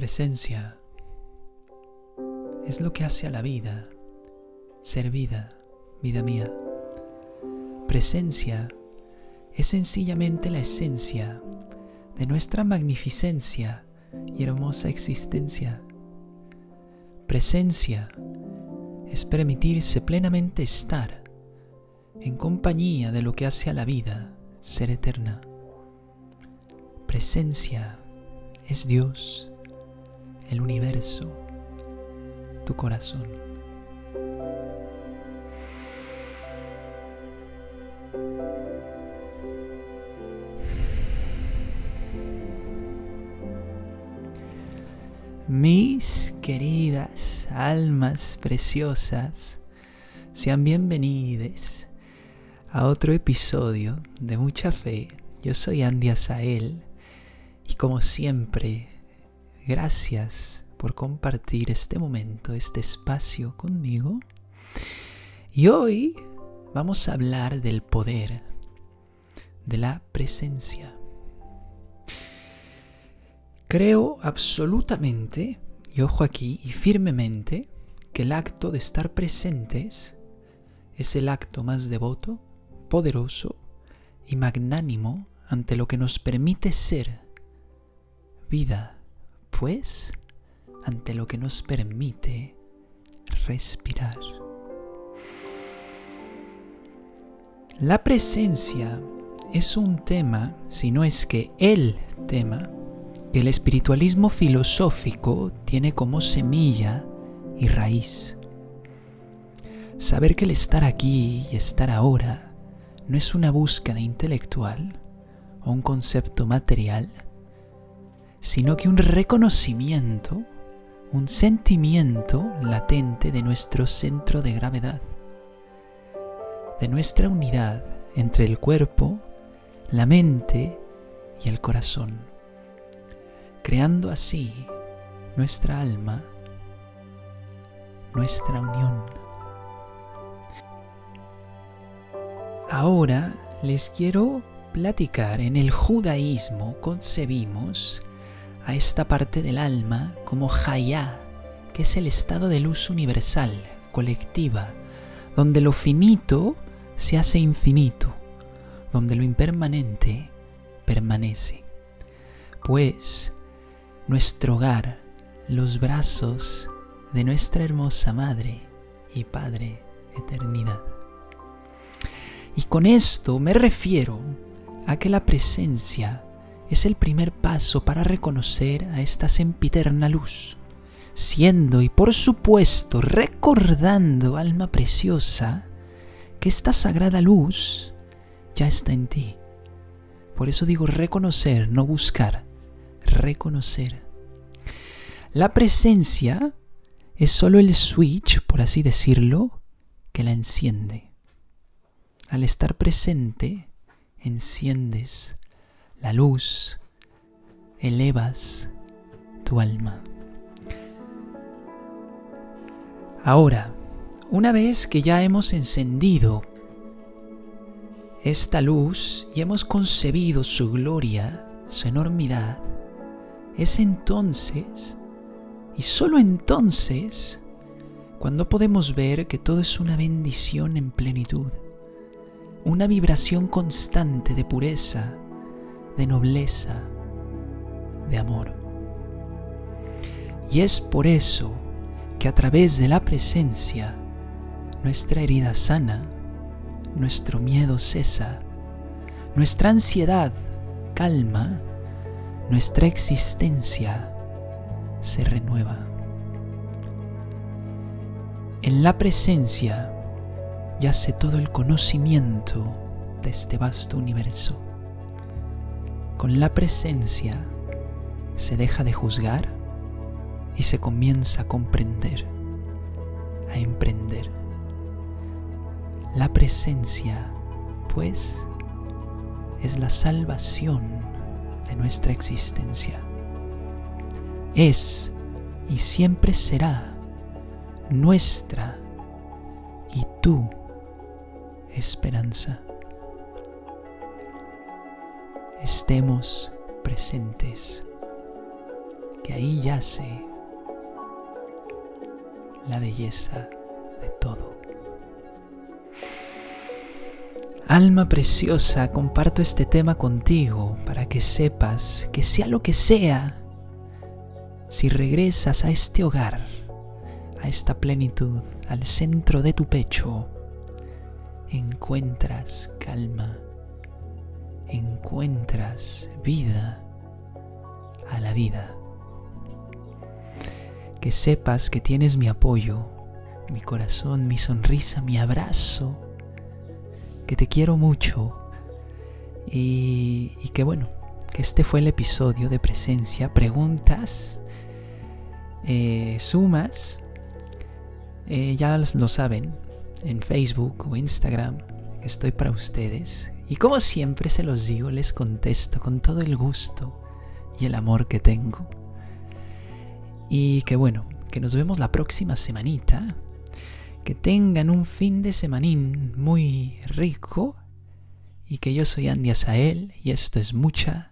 Presencia es lo que hace a la vida ser vida, vida mía. Presencia es sencillamente la esencia de nuestra magnificencia y hermosa existencia. Presencia es permitirse plenamente estar en compañía de lo que hace a la vida ser eterna. Presencia es Dios, el universo, tu corazón. Mis queridas almas preciosas, sean bienvenidos a otro episodio de Mucha Fe. Yo soy Andy Asael y como siempre, gracias por compartir este momento, este espacio conmigo. Y hoy vamos a hablar del poder de la presencia. Creo absolutamente, y ojo aquí, y firmemente, que el acto de estar presentes es el acto más devoto, poderoso y magnánimo ante lo que nos permite ser vida, pues ante lo que nos permite respirar. La presencia es un tema, si no es que el tema, que el espiritualismo filosófico tiene como semilla y raíz. Saber que el estar aquí y estar ahora no es una búsqueda intelectual o un concepto material, sino que un reconocimiento, un sentimiento latente de nuestro centro de gravedad, de nuestra unidad entre el cuerpo, la mente y el corazón creando así nuestra alma, nuestra unión. Ahora les quiero platicar, en el judaísmo concebimos a esta parte del alma como Hayá, que es el estado de luz universal, colectiva, donde lo finito se hace infinito, donde lo impermanente permanece. Pues nuestro hogar, los brazos de nuestra hermosa Madre y Padre Eternidad. Y con esto me refiero a que la presencia es el primer paso para reconocer a esta sempiterna luz, siendo y por supuesto recordando, alma preciosa, que esta sagrada luz ya está en ti. Por eso digo reconocer, no buscar reconocer. La presencia es solo el switch, por así decirlo, que la enciende. Al estar presente, enciendes la luz, elevas tu alma. Ahora, una vez que ya hemos encendido esta luz y hemos concebido su gloria, su enormidad, es entonces, y solo entonces, cuando podemos ver que todo es una bendición en plenitud, una vibración constante de pureza, de nobleza, de amor. Y es por eso que a través de la presencia, nuestra herida sana, nuestro miedo cesa, nuestra ansiedad calma, nuestra existencia se renueva. En la presencia yace todo el conocimiento de este vasto universo. Con la presencia se deja de juzgar y se comienza a comprender, a emprender. La presencia, pues, es la salvación de nuestra existencia. Es y siempre será nuestra y tu esperanza. Estemos presentes. Que ahí yace la belleza de todo. Alma preciosa, comparto este tema contigo para que sepas que sea lo que sea, si regresas a este hogar, a esta plenitud, al centro de tu pecho, encuentras calma, encuentras vida a la vida. Que sepas que tienes mi apoyo, mi corazón, mi sonrisa, mi abrazo, que te quiero mucho y, que bueno, que este fue el episodio de presencia. Preguntas, eh, sumas, eh, ya lo saben, en Facebook o Instagram, estoy para ustedes. Y como siempre se los digo, les contesto con todo el gusto y el amor que tengo. Y que bueno, que nos vemos la próxima semanita. Que tengan un fin de semanín muy rico. Y que yo soy Andy Asael y esto es mucha